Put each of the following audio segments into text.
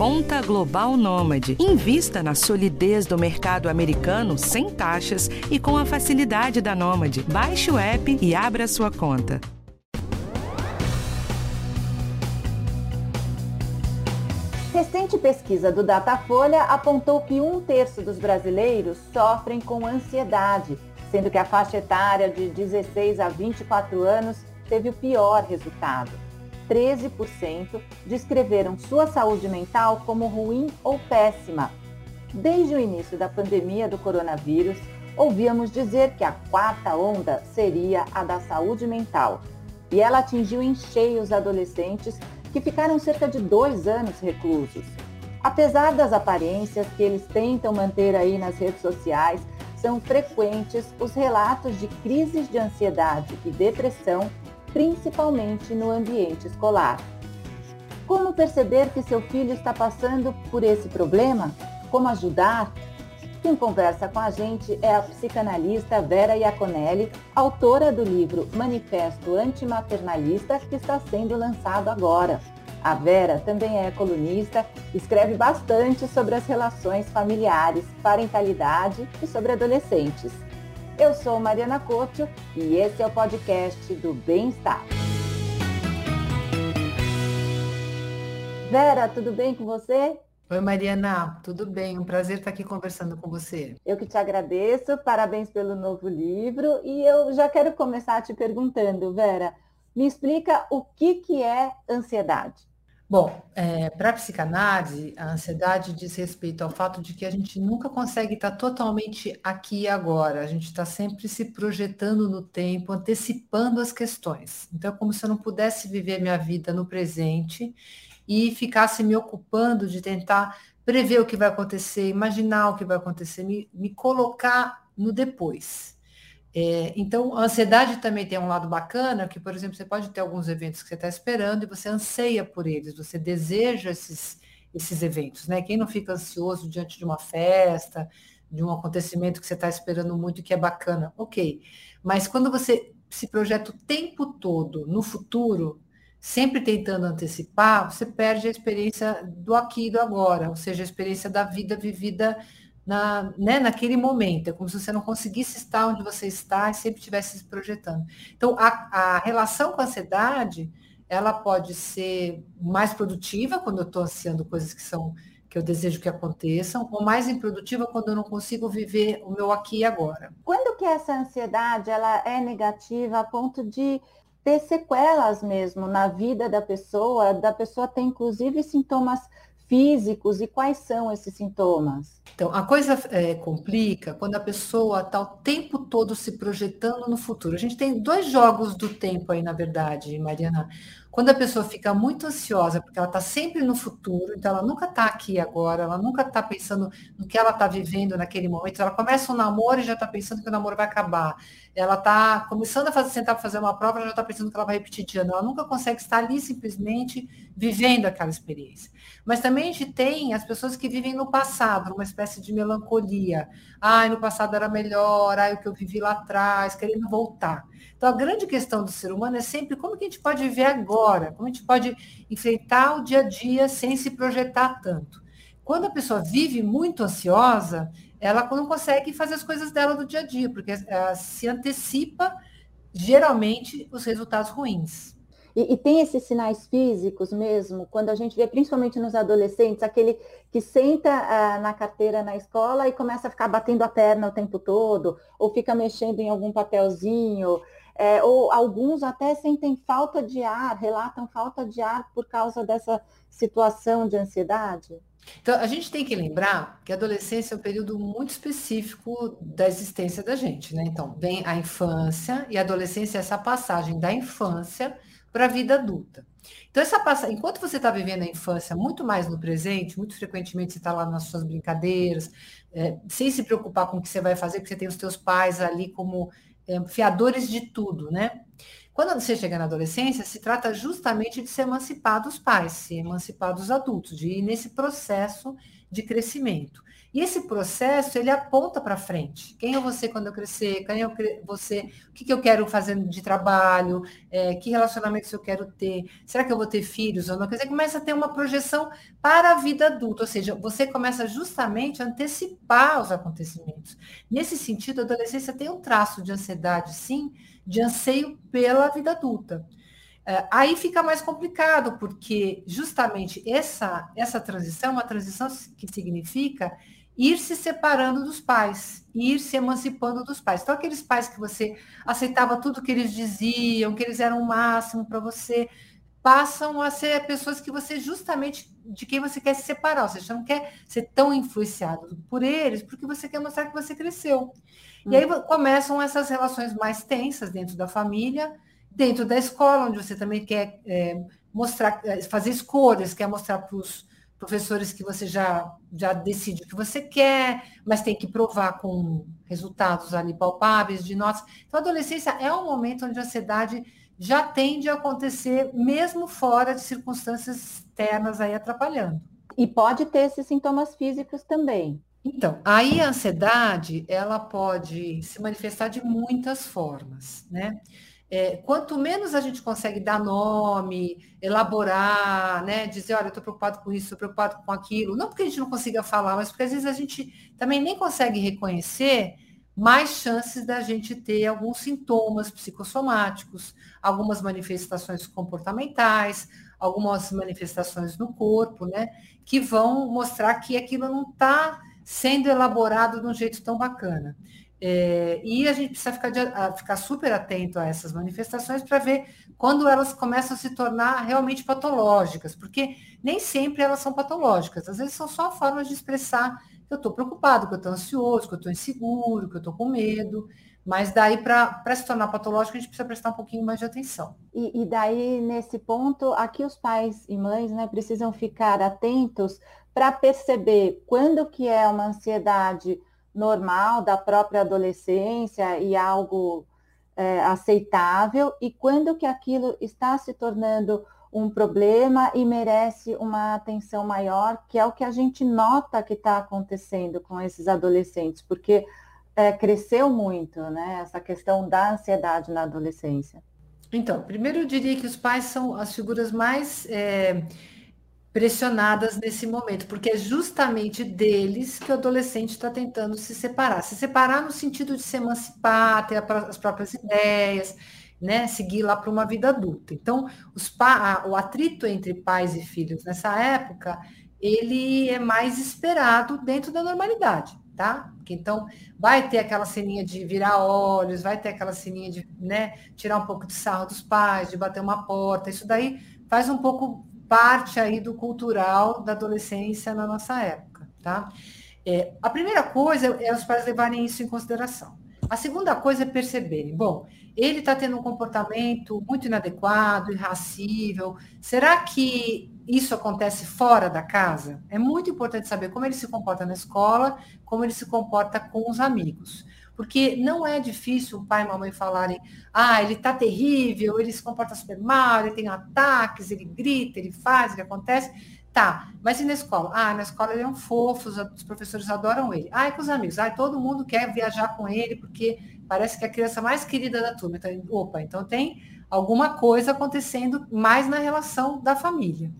Conta Global Nômade. Invista na solidez do mercado americano sem taxas e com a facilidade da Nômade. Baixe o app e abra sua conta. Recente pesquisa do Datafolha apontou que um terço dos brasileiros sofrem com ansiedade, sendo que a faixa etária de 16 a 24 anos teve o pior resultado. 13% descreveram sua saúde mental como ruim ou péssima. Desde o início da pandemia do coronavírus, ouvíamos dizer que a quarta onda seria a da saúde mental. E ela atingiu em cheio os adolescentes que ficaram cerca de dois anos reclusos. Apesar das aparências que eles tentam manter aí nas redes sociais, são frequentes os relatos de crises de ansiedade e depressão principalmente no ambiente escolar. Como perceber que seu filho está passando por esse problema? Como ajudar? Quem conversa com a gente é a psicanalista Vera Iaconelli, autora do livro Manifesto Antimaternalista, que está sendo lançado agora. A Vera também é colunista, escreve bastante sobre as relações familiares, parentalidade e sobre adolescentes. Eu sou Mariana Couto e esse é o podcast do Bem-Estar. Vera, tudo bem com você? Oi, Mariana, tudo bem? Um prazer estar aqui conversando com você. Eu que te agradeço, parabéns pelo novo livro. E eu já quero começar te perguntando, Vera, me explica o que, que é ansiedade. Bom, é, para a psicanálise, a ansiedade diz respeito ao fato de que a gente nunca consegue estar totalmente aqui e agora. A gente está sempre se projetando no tempo, antecipando as questões. Então, é como se eu não pudesse viver minha vida no presente e ficasse me ocupando de tentar prever o que vai acontecer, imaginar o que vai acontecer, me, me colocar no depois. É, então, a ansiedade também tem um lado bacana, que, por exemplo, você pode ter alguns eventos que você está esperando e você anseia por eles, você deseja esses, esses eventos, né? Quem não fica ansioso diante de uma festa, de um acontecimento que você está esperando muito e que é bacana, ok. Mas quando você se projeta o tempo todo no futuro, sempre tentando antecipar, você perde a experiência do aqui e do agora, ou seja, a experiência da vida vivida na, né, naquele momento. É como se você não conseguisse estar onde você está e sempre estivesse se projetando. Então, a, a relação com a ansiedade, ela pode ser mais produtiva quando eu estou ansiando coisas que são que eu desejo que aconteçam, ou mais improdutiva quando eu não consigo viver o meu aqui e agora. Quando que essa ansiedade ela é negativa a ponto de ter sequelas mesmo na vida da pessoa, da pessoa ter inclusive sintomas físicos e quais são esses sintomas? Então, a coisa é, complica quando a pessoa está o tempo todo se projetando no futuro. A gente tem dois jogos do tempo aí, na verdade, Mariana. Quando a pessoa fica muito ansiosa, porque ela está sempre no futuro, então ela nunca está aqui agora, ela nunca está pensando no que ela está vivendo naquele momento. Ela começa um namoro e já está pensando que o namoro vai acabar. Ela está começando a fazer, sentar para fazer uma prova, já está pensando que ela vai repetir de ano. Ela nunca consegue estar ali simplesmente vivendo aquela experiência. Mas também a gente tem as pessoas que vivem no passado, uma espécie de melancolia. Ai, no passado era melhor, ai, o que eu vivi lá atrás, querendo voltar. Então, a grande questão do ser humano é sempre como que a gente pode viver agora, como a gente pode enfrentar o dia a dia sem se projetar tanto. Quando a pessoa vive muito ansiosa, ela não consegue fazer as coisas dela do dia a dia, porque ela se antecipa, geralmente, os resultados ruins. E, e, tem esses sinais físicos mesmo, quando a gente vê, principalmente nos adolescentes, aquele que senta ah, na carteira na escola e começa a ficar batendo a perna o tempo todo, ou fica mexendo em algum papelzinho, é, ou alguns até sentem falta de ar, relatam falta de ar por causa dessa situação de ansiedade. Então, a gente tem que lembrar que a adolescência é um período muito específico da existência da gente, né? Então, vem a infância e a adolescência é essa passagem da infância para a vida adulta. Então, essa passa... enquanto você está vivendo a infância muito mais no presente, muito frequentemente você está lá nas suas brincadeiras, é, sem se preocupar com o que você vai fazer, porque você tem os teus pais ali como fiadores de tudo, né? Quando você chega na adolescência, se trata justamente de se emancipar dos pais, se emancipar dos adultos, de ir nesse processo de crescimento. E esse processo, ele aponta para frente. Quem é você quando eu crescer? Quem é você? O que, que eu quero fazer de trabalho? É, que relacionamentos eu quero ter? Será que eu vou ter filhos ou não? Quer dizer, começa a ter uma projeção para a vida adulta. Ou seja, você começa justamente a antecipar os acontecimentos. Nesse sentido, a adolescência tem um traço de ansiedade, sim, de anseio pela vida adulta. É, aí fica mais complicado, porque justamente essa, essa transição é uma transição que significa ir se separando dos pais, ir se emancipando dos pais. Então, aqueles pais que você aceitava tudo que eles diziam, que eles eram o máximo para você, passam a ser pessoas que você justamente de quem você quer se separar, ou seja, você não quer ser tão influenciado por eles, porque você quer mostrar que você cresceu. Hum. E aí hum. começam essas relações mais tensas dentro da família, dentro da escola, onde você também quer é, mostrar, é, fazer escolhas, quer mostrar para os professores que você já, já decide o que você quer, mas tem que provar com resultados ali palpáveis de notas. Então, a adolescência é um momento onde a ansiedade já tende a acontecer, mesmo fora de circunstâncias externas aí atrapalhando. E pode ter esses sintomas físicos também. Então, aí a ansiedade, ela pode se manifestar de muitas formas, né? É, quanto menos a gente consegue dar nome, elaborar, né, dizer, olha, eu estou preocupado com isso, estou preocupado com aquilo, não porque a gente não consiga falar, mas porque às vezes a gente também nem consegue reconhecer, mais chances da gente ter alguns sintomas psicossomáticos, algumas manifestações comportamentais, algumas manifestações no corpo, né, que vão mostrar que aquilo não está sendo elaborado de um jeito tão bacana. É, e a gente precisa ficar, de, a, ficar super atento a essas manifestações para ver quando elas começam a se tornar realmente patológicas, porque nem sempre elas são patológicas, às vezes são só formas de expressar que eu estou preocupado, que eu estou ansioso, que eu estou inseguro, que eu estou com medo, mas daí para se tornar patológico a gente precisa prestar um pouquinho mais de atenção. E, e daí, nesse ponto, aqui os pais e mães né, precisam ficar atentos para perceber quando que é uma ansiedade normal da própria adolescência e algo é, aceitável e quando que aquilo está se tornando um problema e merece uma atenção maior, que é o que a gente nota que está acontecendo com esses adolescentes, porque é, cresceu muito, né, essa questão da ansiedade na adolescência. Então, primeiro eu diria que os pais são as figuras mais é, pressionadas nesse momento, porque é justamente deles que o adolescente está tentando se separar. Se separar no sentido de se emancipar, ter as próprias ideias, né, seguir lá para uma vida adulta. Então, o atrito entre pais e filhos nessa época, ele é mais esperado dentro da normalidade, tá? Então, vai ter aquela ceninha de virar olhos, vai ter aquela ceninha de, né, tirar um pouco de sarro dos pais, de bater uma porta, isso daí faz um pouco parte aí do cultural da adolescência na nossa época, tá? É, a primeira coisa é os pais levarem isso em consideração. A segunda coisa é perceberem, bom, ele está tendo um comportamento muito inadequado, irracível. Será que isso acontece fora da casa? É muito importante saber como ele se comporta na escola, como ele se comporta com os amigos. Porque não é difícil o pai e a mamãe falarem, ah, ele está terrível, ele se comporta super mal, ele tem ataques, ele grita, ele faz, ele acontece. Tá, mas e na escola? Ah, na escola ele é um fofo, os professores adoram ele. Ah, e com os amigos? Ah, todo mundo quer viajar com ele, porque parece que é a criança mais querida da turma. Então, opa, então tem alguma coisa acontecendo mais na relação da família.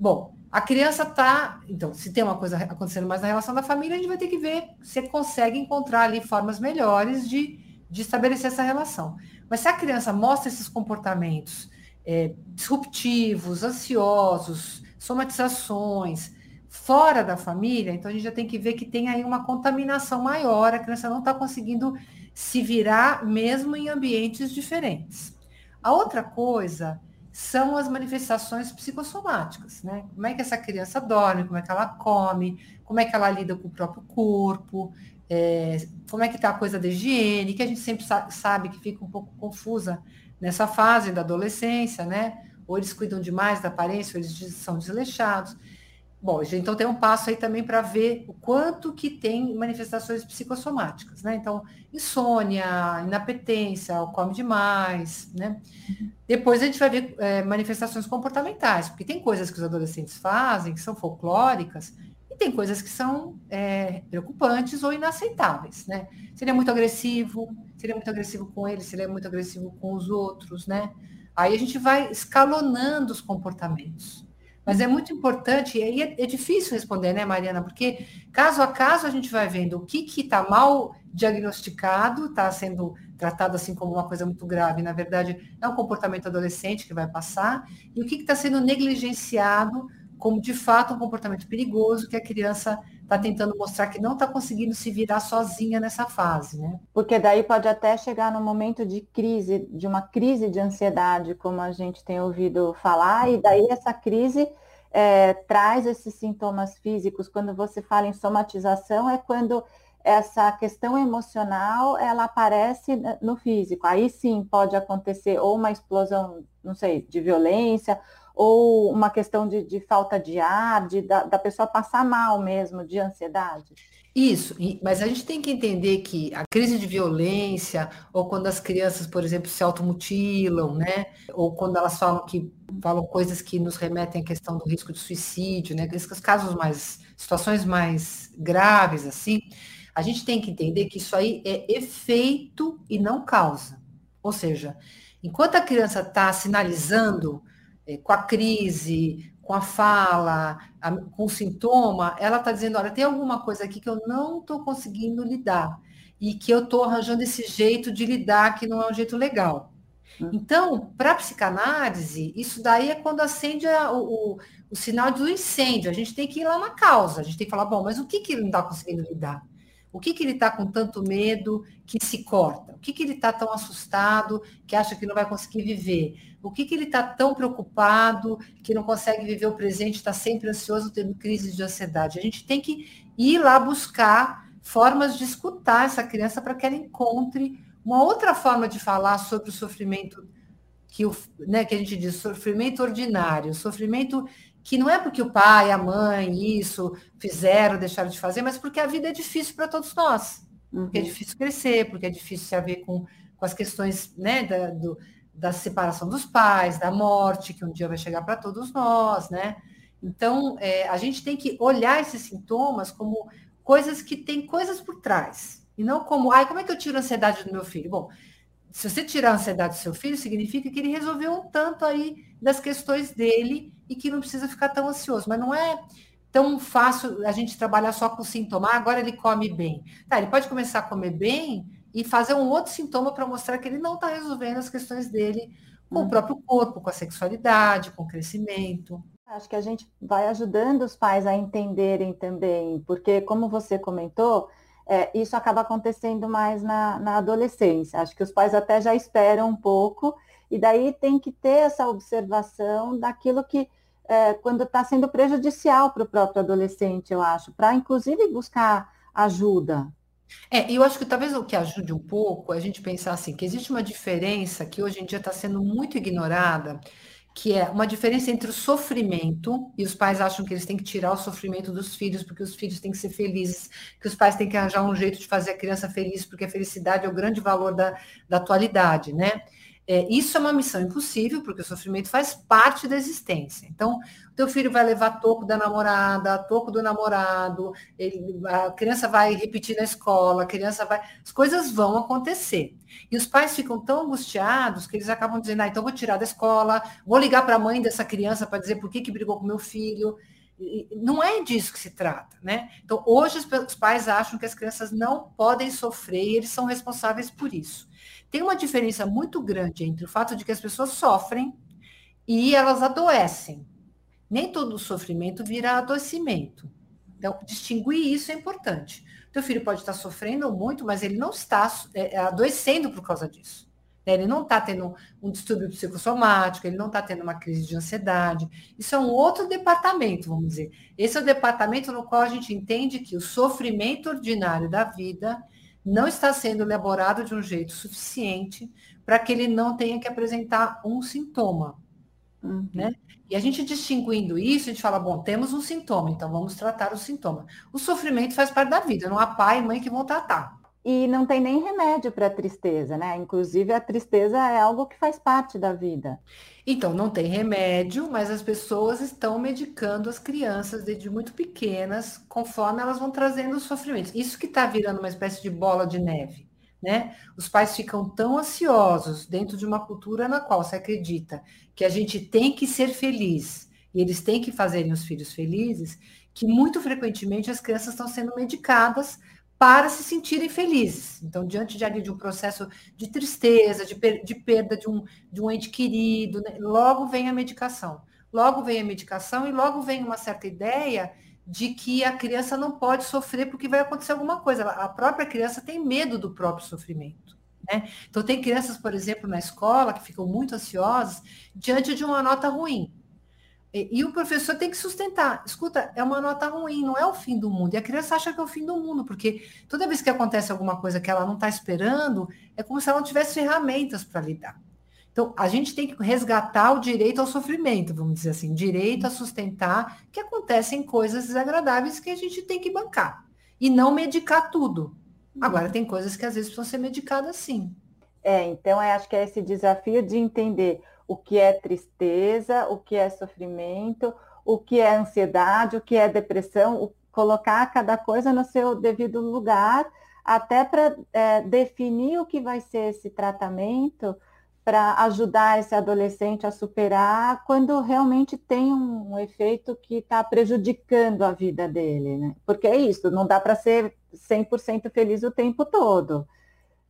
Bom, a criança está. Então, se tem uma coisa acontecendo mais na relação da família, a gente vai ter que ver se consegue encontrar ali formas melhores de, de estabelecer essa relação. Mas se a criança mostra esses comportamentos é, disruptivos, ansiosos, somatizações, fora da família, então a gente já tem que ver que tem aí uma contaminação maior, a criança não está conseguindo se virar mesmo em ambientes diferentes. A outra coisa são as manifestações psicossomáticas, né? Como é que essa criança dorme, como é que ela come, como é que ela lida com o próprio corpo, é, como é que está a coisa da higiene, que a gente sempre sabe que fica um pouco confusa nessa fase da adolescência, né? Ou eles cuidam demais da aparência, ou eles são desleixados. Bom, então tem um passo aí também para ver o quanto que tem manifestações psicossomáticas, né? Então, insônia, inapetência, come demais, né? Depois a gente vai ver é, manifestações comportamentais, porque tem coisas que os adolescentes fazem que são folclóricas e tem coisas que são é, preocupantes ou inaceitáveis, né? Se ele é muito agressivo, se ele é muito agressivo com ele, se ele é muito agressivo com os outros, né? Aí a gente vai escalonando os comportamentos. Mas é muito importante, e aí é, é, difícil responder, né, Mariana? Porque caso a caso a gente vai vendo o que está mal diagnosticado, está sendo tratado assim como uma coisa muito grave, na verdade é um comportamento adolescente que vai passar, e o que está sendo negligenciado como de fato um comportamento perigoso que a criança está tentando mostrar que não está conseguindo se virar sozinha nessa fase, né? Porque daí pode até chegar no momento de crise, de uma crise de ansiedade, como a gente tem ouvido falar, e daí essa crise é, traz esses sintomas físicos. Quando você fala em somatização, é quando essa questão emocional ela aparece no físico. Aí sim pode acontecer ou uma explosão, não sei, de violência, ou uma questão de, de falta de ar, de, da, da, pessoa passar mal mesmo, de ansiedade? Isso, mas a gente tem que entender que a crise de violência, ou quando as crianças, por exemplo, se automutilam, né? Ou quando elas falam que falam coisas que nos remetem à questão do risco de suicídio, né? Esses casos mais, situações mais graves, assim, a gente tem que entender que isso aí é efeito e não causa. Ou seja, enquanto a criança está sinalizando com a crise, com a fala, a, com o sintoma, ela está dizendo, olha, tem alguma coisa aqui que eu não estou conseguindo lidar e que eu estou arranjando esse jeito de lidar que não é um jeito legal. Hum. Então, para a psicanálise, isso daí é quando acende a, o, o, sinal do incêndio. A gente tem que ir lá na causa. A gente tem que falar, bom, mas o que, que ele não está conseguindo lidar? O que, que ele está com tanto medo que se corta? O que, que ele está tão assustado que acha que não vai conseguir viver? O que, que ele está tão preocupado que não consegue viver o presente, está sempre ansioso, tendo crises de ansiedade? A gente tem que ir lá buscar formas de escutar essa criança para que ela encontre uma outra forma de falar sobre o sofrimento que, o, né, que a gente diz, sofrimento ordinário, sofrimento que não é porque o pai, a mãe, isso fizeram, deixaram de fazer, mas porque a vida é difícil para todos nós. Uhum. Porque é difícil crescer, porque é difícil se haver com, com as questões né, da, do, da separação dos pais, da morte, que um dia vai chegar para todos nós, né? Então, é, a gente tem que olhar esses sintomas como coisas que têm coisas por trás. E não como, ai, como é que eu tiro a ansiedade do meu filho? Bom, se você tirar a ansiedade do seu filho, significa que ele resolveu um tanto aí das questões dele e que não precisa ficar tão ansioso. Mas não é tão fácil a gente trabalhar só com sintoma. Ah, agora ele come bem. Tá, ele pode começar a comer bem e fazer um outro sintoma para mostrar que ele não está resolvendo as questões dele com hum. o próprio corpo, com a sexualidade, com o crescimento. Acho que a gente vai ajudando os pais a entenderem também, porque como você comentou, é, isso acaba acontecendo mais na, na adolescência. Acho que os pais até já esperam um pouco, e daí tem que ter essa observação daquilo que, é, quando está sendo prejudicial para o próprio adolescente, eu acho, para inclusive buscar ajuda, é, eu acho que talvez o que ajude um pouco é a gente pensar assim, que existe uma diferença que hoje em dia está sendo muito ignorada, que é uma diferença entre o sofrimento, e os pais acham que eles têm que tirar o sofrimento dos filhos, porque os filhos têm que ser felizes, que os pais têm que arranjar um jeito de fazer a criança feliz, porque a felicidade é o grande valor da, da atualidade, né? É, isso é uma missão impossível, porque o sofrimento faz parte da existência. Então, o teu filho vai levar toco da namorada, toco do namorado, ele, a criança vai repetir na escola, a criança vai. As coisas vão acontecer. E os pais ficam tão angustiados que eles acabam dizendo, ah, então vou tirar da escola, vou ligar para a mãe dessa criança para dizer por que, que brigou com meu filho. Não é disso que se trata, né? Então, hoje os pais acham que as crianças não podem sofrer e eles são responsáveis por isso. Tem uma diferença muito grande entre o fato de que as pessoas sofrem e elas adoecem. Nem todo sofrimento vira adoecimento. Então, distinguir isso é importante. Teu filho pode estar sofrendo muito, mas ele não está é, é adoecendo por causa disso. Né? Ele não está tendo um distúrbio psicossomático, ele não está tendo uma crise de ansiedade. Isso é um outro departamento, vamos dizer. Esse é o departamento no qual a gente entende que o sofrimento ordinário da vida não está sendo elaborado de um jeito suficiente para que ele não tenha que apresentar um sintoma. Uhum. Né? E a gente distinguindo isso, a gente fala, bom, temos um sintoma, então vamos tratar o sintoma. O sofrimento faz parte da vida, não há pai e mãe que vão tratar. E não tem nem remédio para a tristeza, né? Inclusive, a tristeza é algo que faz parte da vida. Então, não tem remédio, mas as pessoas estão medicando as crianças desde muito pequenas, conforme elas vão trazendo os sofrimentos. Isso que está virando uma espécie de bola de neve, né? Os pais ficam tão ansiosos dentro de uma cultura na qual se acredita que a gente tem que ser feliz e eles têm que fazerem os filhos felizes, que muito frequentemente as crianças estão sendo medicadas para se sentirem felizes. Então, diante de, de um processo de tristeza, de, per, de perda de um, de um ente querido, né? logo vem a medicação. Logo vem a medicação e logo vem uma certa ideia de que a criança não pode sofrer porque vai acontecer alguma coisa. A própria criança tem medo do próprio sofrimento. Né? Então, tem crianças, por exemplo, na escola que ficam muito ansiosas diante de uma nota ruim. E, e, o professor tem que sustentar. Escuta, é uma nota ruim, não é o fim do mundo. E a criança acha que é o fim do mundo, porque toda vez que acontece alguma coisa que ela não está esperando, é como se ela não tivesse ferramentas para lidar. Então, a gente tem que resgatar o direito ao sofrimento, vamos dizer assim, direito a sustentar que acontecem coisas desagradáveis que a gente tem que bancar. E não medicar tudo. Agora, tem coisas que às vezes precisam ser medicadas sim. É, então, acho que é esse desafio de entender o que é tristeza, o que é sofrimento, o que é ansiedade, o que é depressão, o, colocar cada coisa no seu devido lugar, até para é, definir o que vai ser esse tratamento para ajudar esse adolescente a superar quando realmente tem um, um efeito que está prejudicando a vida dele, né? Porque é isso, não dá para ser 100% feliz o tempo todo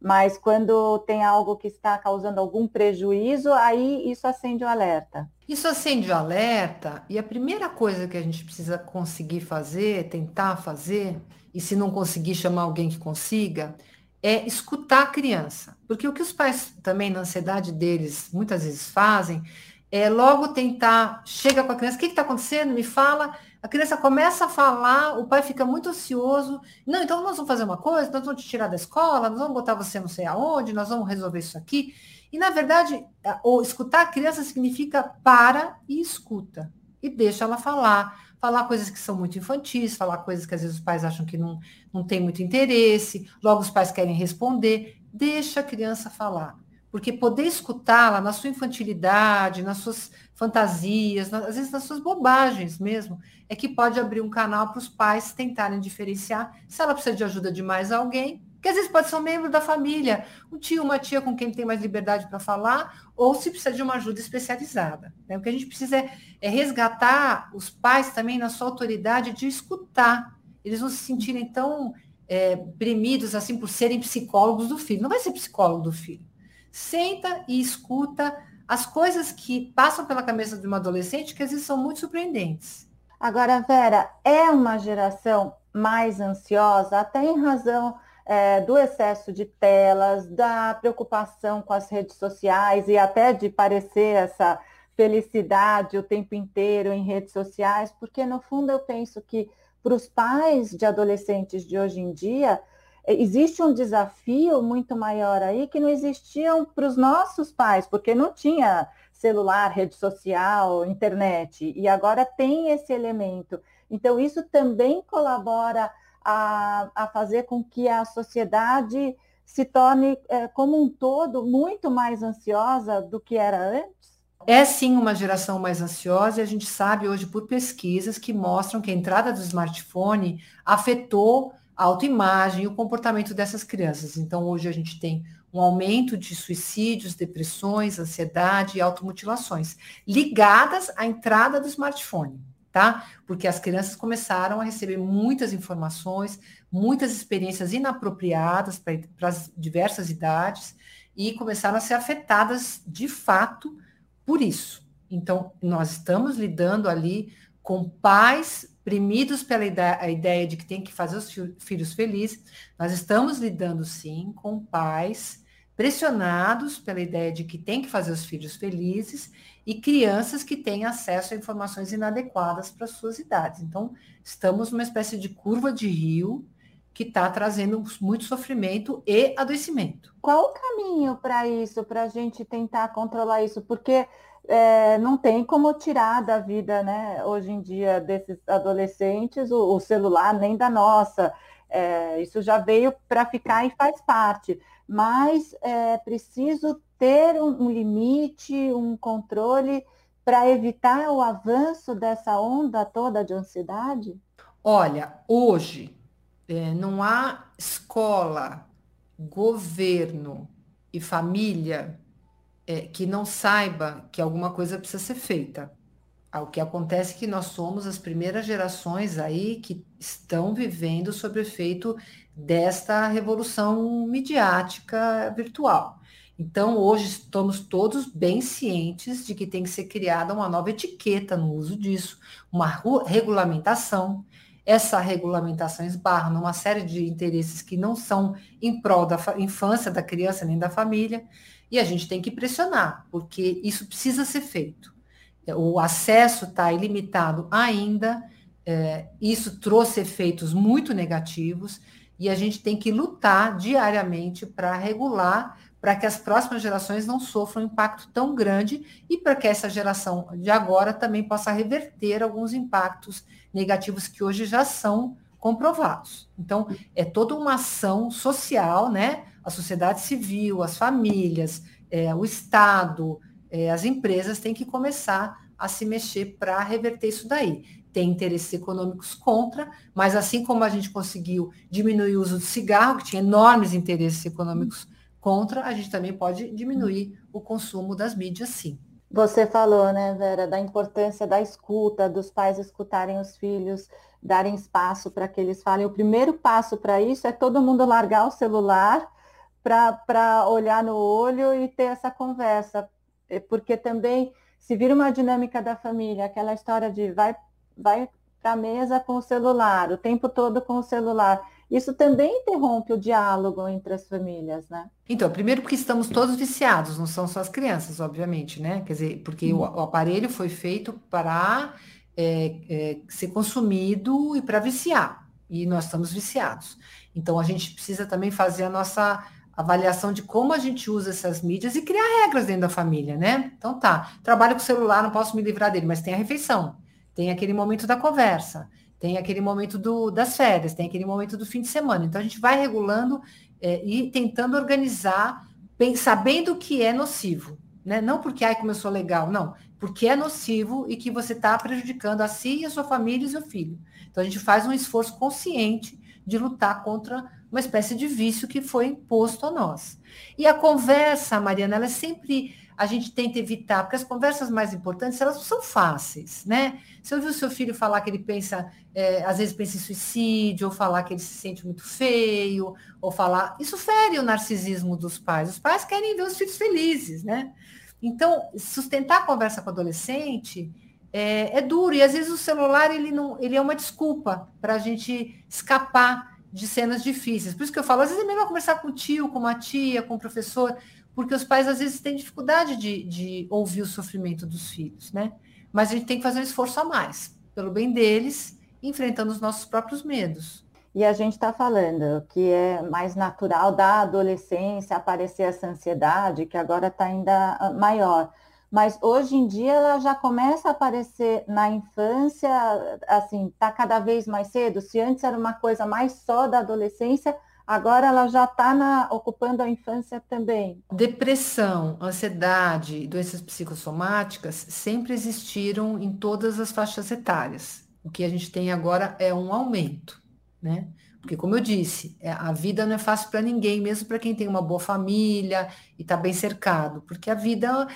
mas quando tem algo que está causando algum prejuízo, aí isso acende o alerta. Isso acende o alerta, e a primeira coisa que a gente precisa conseguir fazer, tentar fazer, e se não conseguir chamar alguém que consiga, é escutar a criança. Porque o que os pais também, na ansiedade deles, muitas vezes fazem, é logo tentar, chega com a criança, o que está acontecendo? Me fala, a criança começa a falar, o pai fica muito ansioso. Não, então nós vamos fazer uma coisa, nós vamos te tirar da escola, nós vamos botar você não sei aonde, nós vamos resolver isso aqui. E, na verdade, o escutar a criança significa para e escuta. E deixa ela falar. Falar coisas que são muito infantis, falar coisas que às vezes os pais acham que não, não tem muito interesse, logo os pais querem responder. Deixa a criança falar. Porque poder escutá-la na sua infantilidade, nas suas fantasias, às vezes nas suas bobagens mesmo, é que pode abrir um canal para os pais tentarem diferenciar se ela precisa de ajuda de mais alguém, que às vezes pode ser um membro da família, um tio, uma tia com quem tem mais liberdade para falar, ou se precisa de uma ajuda especializada. Né? O que a gente precisa é, é resgatar os pais também na sua autoridade de escutar. Eles não se sentirem tão é, bremidos assim por serem psicólogos do filho. Não vai ser psicólogo do filho senta e escuta as coisas que passam pela cabeça de uma adolescente que às vezes são muito surpreendentes. Agora, Vera, é uma geração mais ansiosa, até em razão é, do excesso de telas, da preocupação com as redes sociais e até de parecer essa felicidade o tempo inteiro em redes sociais, porque no fundo eu penso que para os pais de adolescentes de hoje em dia, existe um desafio muito maior aí que não existiam para os nossos pais, porque não tinha celular, rede social, internet, e agora tem esse elemento. Então, isso também colabora a, a fazer com que a sociedade se torne, é, como um todo, muito mais ansiosa do que era antes? É sim uma geração mais ansiosa e a gente sabe hoje por pesquisas que mostram que a entrada do smartphone afetou autoimagem e o comportamento dessas crianças. Então, hoje a gente tem um aumento de suicídios, depressões, ansiedade e automutilações, ligadas à entrada do smartphone, tá? Porque as crianças começaram a receber muitas informações, muitas experiências inapropriadas para as diversas idades e começaram a ser afetadas de fato por isso. Então, nós estamos lidando ali com pais primidos pela ideia de que tem que fazer os filhos felizes, nós estamos lidando sim com pais pressionados pela ideia de que tem que fazer os filhos felizes e crianças que têm acesso a informações inadequadas para suas idades. Então, estamos numa espécie de curva de rio que está trazendo muito sofrimento e adoecimento. Qual o caminho para isso, para a gente tentar controlar isso? Porque é, não tem como tirar da vida, né, hoje em dia, desses adolescentes, o, o celular, nem da nossa. É, isso já veio para ficar e faz parte. Mas é preciso ter um, um limite, um controle para evitar o avanço dessa onda toda de ansiedade? Olha, hoje é, não há escola, governo e família é, que não saiba que alguma coisa precisa ser feita. Ah, o que acontece é que nós somos as primeiras gerações aí que estão vivendo sob o efeito desta revolução midiática virtual. Então, hoje estamos todos bem cientes de que tem que ser criada uma nova etiqueta no uso disso, uma regulamentação. Essa regulamentação esbarra numa série de interesses que não são em prol da infância da criança nem da família, e a gente tem que pressionar, porque isso precisa ser feito. O acesso está ilimitado ainda, é, isso trouxe efeitos muito negativos, e a gente tem que lutar diariamente para regular para que as próximas gerações não sofram um impacto tão grande e para que essa geração de agora também possa reverter alguns impactos negativos que hoje já são comprovados. Então, é toda uma ação social, né? A sociedade civil, as famílias, é, o Estado, é, as empresas têm que começar a se mexer para reverter isso daí. Tem interesses econômicos contra, mas assim como a gente conseguiu diminuir o uso do cigarro, que tinha enormes interesses econômicos contra, a gente também pode diminuir o consumo das mídias, sim. Você falou, né, Vera, da importância da escuta, dos pais escutarem os filhos, darem espaço para que eles falem. O primeiro passo para isso é todo mundo largar o celular para olhar no olho e ter essa conversa. É, porque também, se vira uma dinâmica da família, aquela história de vai, vai para a mesa com o celular, o tempo todo com o celular isso também interrompe o diálogo entre as famílias, né? Então, primeiro porque estamos todos viciados, não são só as crianças, obviamente, né? Quer dizer, porque o, o, aparelho foi feito para é, é, ser consumido e para viciar, e nós estamos viciados. Então, a gente precisa também fazer a nossa avaliação de como a gente usa essas mídias e criar regras dentro da família, né? Então, tá, trabalho com celular, não posso me livrar dele, mas tem a refeição, tem aquele momento da conversa, tem aquele momento do, das férias, tem aquele momento do fim de semana. Então a gente vai regulando é, e tentando organizar, bem, sabendo que é nocivo. Né? Não porque ai, começou legal, não, porque é nocivo e que você está prejudicando a si a sua família e seu filho. Então a gente faz um esforço consciente de lutar contra uma espécie de vício que foi imposto a nós. E a conversa, Mariana, ela é sempre a gente tenta evitar, porque as conversas mais importantes, elas não são fáceis, né? Você ouviu o seu filho falar que ele pensa, é, às vezes pensa em suicídio, ou falar que ele se sente muito feio, ou falar. Isso fere o narcisismo dos pais. Os pais querem ver os filhos felizes, né? Então, sustentar a conversa com o adolescente é, é duro, e às vezes o celular ele não, ele é uma desculpa para a gente escapar de cenas difíceis. Por isso que eu falo, às vezes é melhor conversar com o tio, com uma tia, com o professor, porque os pais às vezes têm dificuldade de, de ouvir o sofrimento dos filhos, né? Mas a gente tem que fazer um esforço a mais, pelo bem deles, enfrentando os nossos próprios medos. E a gente está falando que é mais natural da adolescência aparecer essa ansiedade, que agora está ainda maior. Mas hoje em dia ela já começa a aparecer na infância, assim, está cada vez mais cedo. Se antes era uma coisa mais só da adolescência, agora ela já está ocupando a infância também. Depressão, ansiedade, doenças psicossomáticas sempre existiram em todas as faixas etárias. O que a gente tem agora é um aumento, né? Porque, como eu disse, é, a vida não é fácil para ninguém, mesmo para quem tem uma boa família e está bem cercado. Porque a vida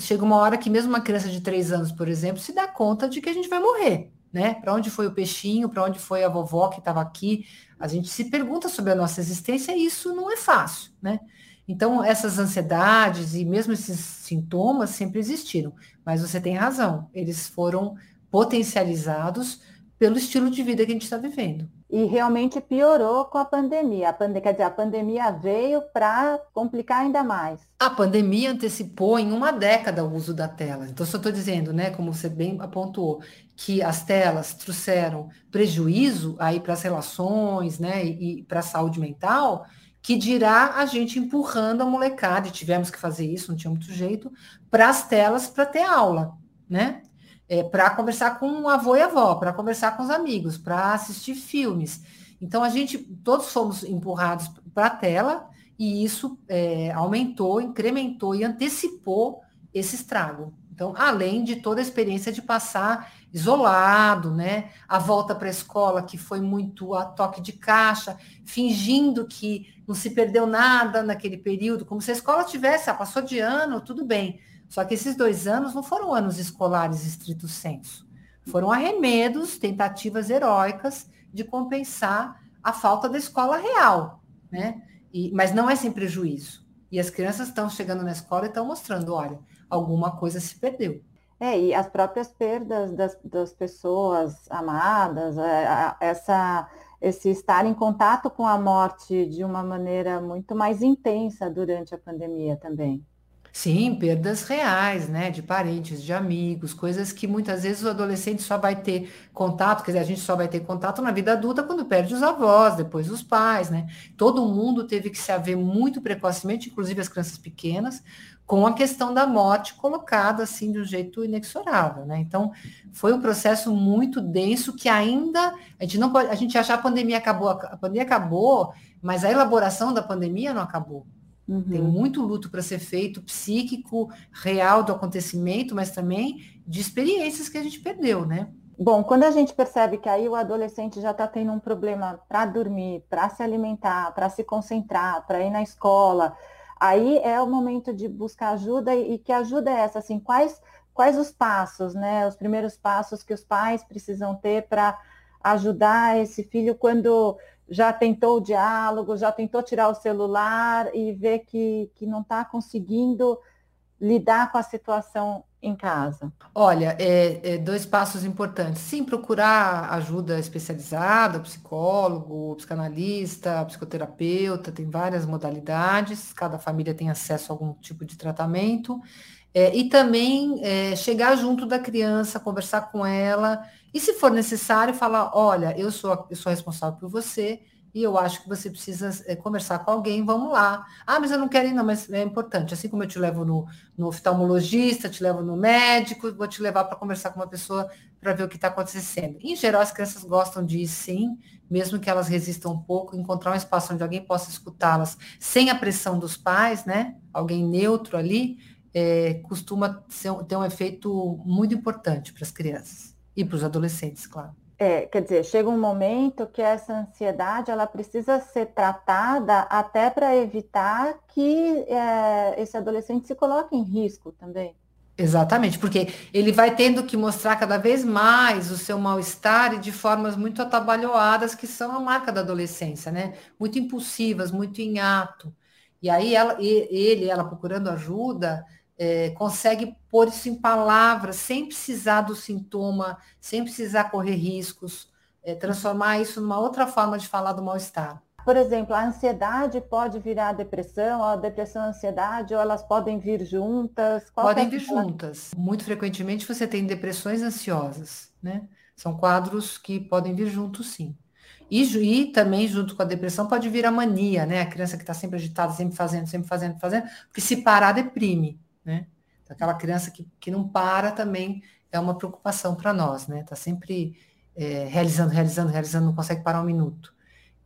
chega uma hora que mesmo uma criança de três anos, por exemplo, se dá conta de que a gente vai morrer né? Para onde foi o peixinho? Para onde foi a vovó que estava aqui? A gente se pergunta sobre a nossa existência e isso não é fácil, né? Então, essas ansiedades e mesmo esses sintomas sempre existiram, mas você tem razão, eles foram potencializados pelo estilo de vida que a gente está vivendo. E realmente piorou com a pandemia. A pande quer dizer, a pandemia veio para complicar ainda mais. A pandemia antecipou em uma década o uso da tela. Então, só estou dizendo, né, como você bem apontou, que as telas trouxeram prejuízo aí para as relações, né, e, para a saúde mental, que dirá a gente empurrando a molecada, e tivemos que fazer isso, não tinha muito jeito, para as telas para ter aula, né? É, para conversar com o avô e avó, para conversar com os amigos, para assistir filmes. Então a gente, todos fomos empurrados para a tela e isso é, aumentou, incrementou e antecipou esse estrago. Então, além de toda a experiência de passar isolado, né? A volta para a escola que foi muito a toque de caixa, fingindo que não se perdeu nada naquele período, como se a escola tivesse, ah, passou de ano, tudo bem. Só que esses dois anos não foram anos escolares estrito senso. Foram arremedos, tentativas heróicas de compensar a falta da escola real, né? E, mas não é sem prejuízo. E as crianças estão chegando na escola e estão mostrando, olha, alguma coisa se perdeu. É, e as próprias perdas das, das pessoas amadas, é, essa esse estar em contato com a morte de uma maneira muito mais intensa durante a pandemia também. Sim, perdas reais, né? De parentes, de amigos, coisas que muitas vezes o adolescente só vai ter contato, quer dizer, a gente só vai ter contato na vida adulta quando perde os avós, depois os pais, né? Todo mundo teve que se haver muito precocemente, inclusive as crianças pequenas, com a questão da morte colocada assim de um jeito inexorável, né? Então, foi um processo muito denso que ainda a gente não pode, a gente achar a pandemia acabou, a pandemia acabou, mas a elaboração da pandemia não acabou. Uhum. Tem muito luto para ser feito, psíquico, real do acontecimento, mas também de experiências que a gente perdeu, né? Bom, quando a gente percebe que aí o adolescente já está tendo um problema para dormir, para se alimentar, para se concentrar, para ir na escola, aí é o momento de buscar ajuda e, que ajuda é essa, assim, quais, quais os passos, né? Os primeiros passos que os pais precisam ter para ajudar esse filho quando já tentou o diálogo, já tentou tirar o celular e vê que, que não está conseguindo lidar com a situação em casa? Olha, é, é, dois passos importantes. Sim, procurar ajuda especializada, psicólogo, psicanalista, psicoterapeuta, tem várias modalidades, cada família tem acesso a algum tipo de tratamento. É, e também é, chegar junto da criança, conversar com ela, e se for necessário, falar, olha, eu sou, eu sou responsável por você, e eu acho que você precisa é, conversar com alguém, vamos lá. Ah, mas eu não quero ir, não, mas é importante. Assim como eu te levo no, no oftalmologista, te levo no médico, vou te levar para conversar com uma pessoa para ver o que está acontecendo. Em geral, as crianças gostam de ir sim, mesmo que elas resistam um pouco, encontrar um espaço onde alguém possa escutá-las sem a pressão dos pais, né? Alguém neutro ali, é, costuma ser, ter um efeito muito importante para as crianças e para os adolescentes, claro. É, quer dizer, chega um momento que essa ansiedade ela precisa ser tratada até para evitar que é, esse adolescente se coloque em risco também. Exatamente, porque ele vai tendo que mostrar cada vez mais o seu mal-estar e de formas muito atabalhoadas que são a marca da adolescência, né? Muito impulsivas, muito em ato. E aí ela, ele, ela procurando ajuda, é, consegue pôr isso em palavras, sem precisar do sintoma, sem precisar correr riscos, é, transformar isso numa outra forma de falar do mal-estar. Por exemplo, a ansiedade pode virar depressão, a depressão e a ansiedade, ou elas podem vir juntas? Qual podem é vir juntas. Muito frequentemente você tem depressões ansiosas, né? São quadros que podem vir juntos, sim. E, e, também, junto com a depressão, pode vir a mania, né? A criança que está sempre agitada, sempre fazendo, sempre fazendo, fazendo, porque se parar, deprime né? Aquela criança que, que não para também é uma preocupação para nós, né? Está sempre é, realizando, realizando, realizando, não consegue parar um minuto.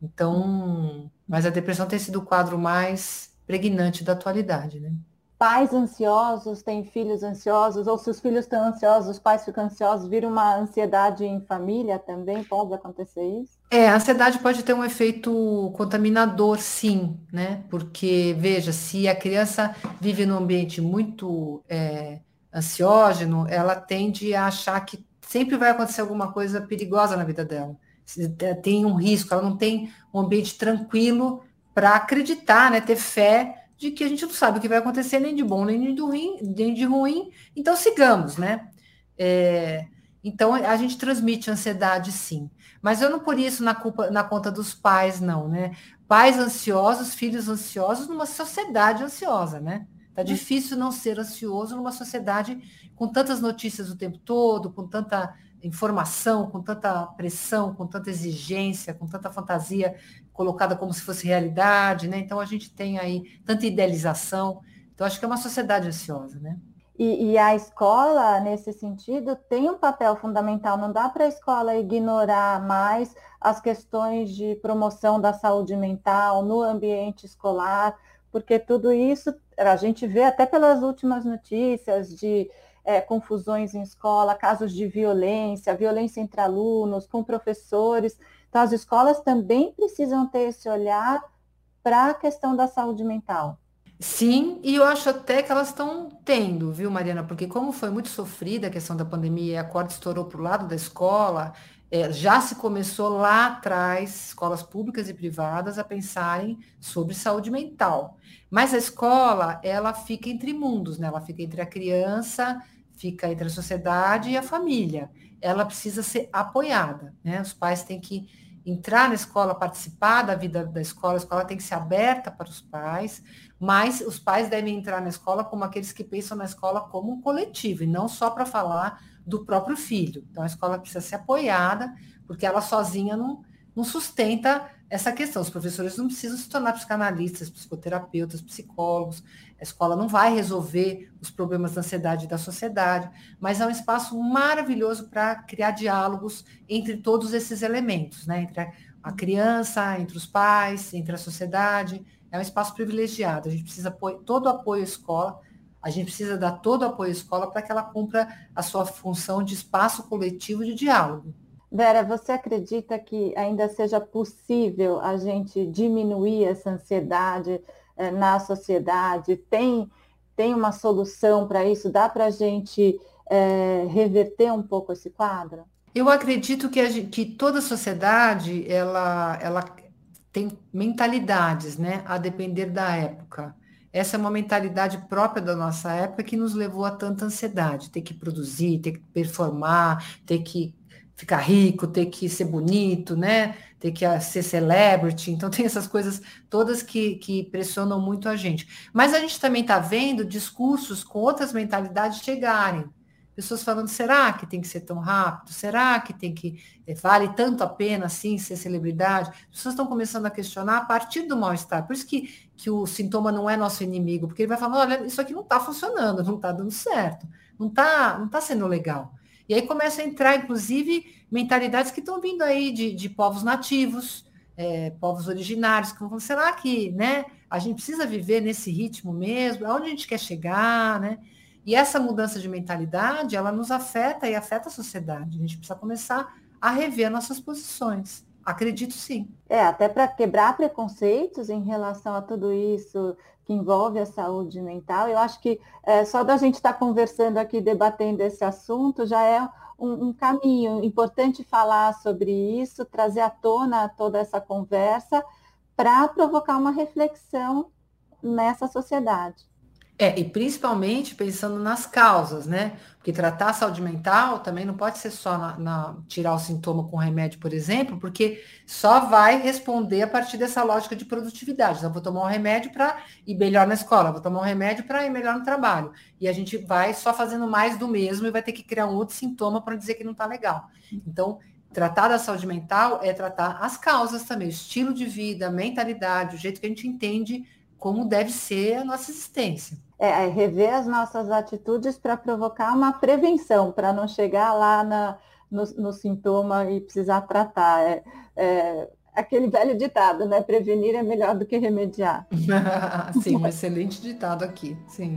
Então, mas a depressão tem sido o quadro mais pregnante da atualidade, né? Pais ansiosos têm filhos ansiosos, ou se os filhos estão ansiosos, os pais ficam ansiosos, vira uma ansiedade em família também? Pode acontecer isso? É, a ansiedade pode ter um efeito contaminador, sim, né? Porque, veja, se a criança vive num ambiente muito é, ansiógeno, ela tende a achar que sempre vai acontecer alguma coisa perigosa na vida dela. Tem um risco, ela não tem um ambiente tranquilo para acreditar, né? Ter fé de que a gente não sabe o que vai acontecer, nem de bom, nem de ruim, nem de ruim então sigamos, né? É, então a gente transmite ansiedade sim. Mas eu não por isso na, culpa, na conta dos pais, não, né? Pais ansiosos, filhos ansiosos numa sociedade ansiosa, né? Tá difícil não ser ansioso numa sociedade com tantas notícias o tempo todo, com tanta informação, com tanta pressão, com tanta exigência, com tanta fantasia colocada como se fosse realidade, né? Então a gente tem aí tanta idealização. Então acho que é uma sociedade ansiosa, né? E, e, a escola, nesse sentido, tem um papel fundamental. Não dá para a escola ignorar mais as questões de promoção da saúde mental no ambiente escolar, porque tudo isso a gente vê até pelas últimas notícias de é, confusões em escola, casos de violência, violência entre alunos, com professores. Então, as escolas também precisam ter esse olhar para a questão da saúde mental. Sim, e eu acho até que elas estão tendo, viu, Mariana? Porque como foi muito sofrida a questão da pandemia a corda estourou para o lado da escola, é, já se começou lá atrás, escolas públicas e privadas, a pensarem sobre saúde mental. Mas a escola, ela fica entre mundos, né? Ela fica entre a criança, fica entre a sociedade e a família. Ela precisa ser apoiada, né? Os pais têm que entrar na escola, participar da vida da escola, a escola tem que ser aberta para os pais, mas os pais devem entrar na escola como aqueles que pensam na escola como um coletivo, e não só para falar do próprio filho. Então a escola precisa ser apoiada, porque ela sozinha não, não sustenta essa questão. Os professores não precisam se tornar psicanalistas, psicoterapeutas, psicólogos. A escola não vai resolver os problemas da ansiedade da sociedade, mas é um espaço maravilhoso para criar diálogos entre todos esses elementos, né? Entre a criança, entre os pais, entre a sociedade. É um espaço privilegiado. A gente precisa apoio, todo o apoio à escola, a gente precisa dar todo o apoio à escola para que ela cumpra a sua função de espaço coletivo de diálogo. Vera, você acredita que ainda seja possível a gente diminuir essa ansiedade eh, na sociedade? Tem, tem uma solução para isso? Dá para a gente eh, reverter um pouco esse quadro? Eu acredito que, a, que toda sociedade ela, ela tem mentalidades, né? A depender da época. Essa é uma mentalidade própria da nossa época que nos levou a tanta ansiedade, ter que produzir, ter que performar, ter que ficar rico, ter que ser bonito, né? Ter que ah, ser celebrity. Então tem essas coisas todas que, que pressionam muito a gente. Mas a gente também está vendo discursos com outras mentalidades chegarem. Pessoas falando, será que tem que ser tão rápido? Será que tem que eh, vale tanto a pena assim ser celebridade? As pessoas estão começando a questionar a partir do mal-estar. Por isso que, que o sintoma não é nosso inimigo, porque ele vai falar, olha, isso aqui não está funcionando, não está dando certo, não está não tá sendo legal. E aí começa a entrar, inclusive, mentalidades que estão vindo aí de, de povos nativos, é, povos originários, que vão será que né, a gente precisa viver nesse ritmo mesmo? Aonde a gente quer chegar, né? E essa mudança de mentalidade, ela nos afeta e afeta a sociedade. A gente precisa começar a rever nossas posições. Acredito sim. É, até para quebrar preconceitos em relação a tudo isso que envolve a saúde mental. Eu acho que é, só da gente estar tá conversando aqui, debatendo esse assunto, já é um, um, caminho importante falar sobre isso, trazer à tona toda essa conversa para provocar uma reflexão nessa sociedade. É, e principalmente pensando nas causas, né? Porque tratar a saúde mental também não pode ser só na, na, tirar o sintoma com remédio, por exemplo, porque só vai responder a partir dessa lógica de produtividade. Então, vou tomar um remédio para ir melhor na escola, vou tomar um remédio para ir melhor no trabalho. E a gente vai só fazendo mais do mesmo e vai ter que criar um outro sintoma para dizer que não está legal. Então, tratar da saúde mental é tratar as causas também, o estilo de vida, a mentalidade, o jeito que a gente entende como deve ser a nossa existência. É, é rever as nossas atitudes para provocar uma prevenção, para não chegar lá na, no, no, sintoma e precisar tratar. É, é, aquele velho ditado, né? Prevenir é melhor do que remediar. sim, um excelente ditado aqui, sim.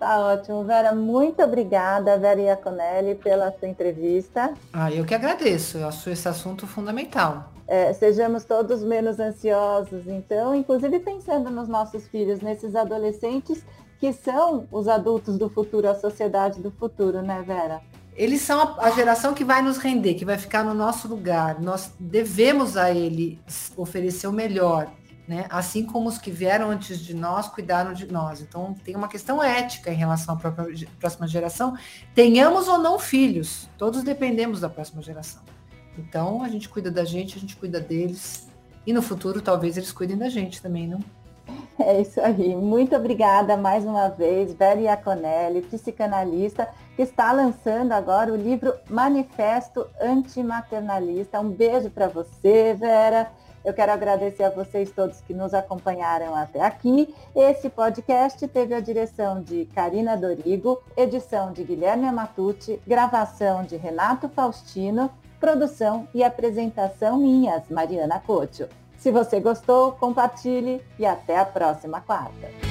Tá ótimo. Vera, muito obrigada, Vera Iaconelli, pela sua entrevista. Ah, eu que agradeço. Eu acho esse assunto fundamental. É, sejamos todos menos ansiosos, então, inclusive pensando nos nossos filhos, nesses adolescentes que são os adultos do futuro, a sociedade do futuro, né, Vera? Eles são a, geração que vai nos render, que vai ficar no nosso lugar. Nós devemos a eles oferecer o melhor né? Assim como os que vieram antes de nós cuidaram de nós. Então tem uma questão ética em relação à própria, próxima geração. Tenhamos ou não filhos, todos dependemos da próxima geração. Então a gente cuida da gente, a gente cuida deles. E no futuro talvez eles cuidem da gente também, não? É isso aí. Muito obrigada mais uma vez, Vera Iaconelli, psicanalista, que está lançando agora o livro Manifesto Antimaternalista. Um beijo para você, Vera. Eu quero agradecer a vocês todos que nos acompanharam até aqui. Esse podcast teve a direção de Karina Dorigo, edição de Guilherme Amatucci, gravação de Renato Faustino, produção e apresentação minhas, Mariana Cocho. Se você gostou, compartilhe e até a próxima quarta.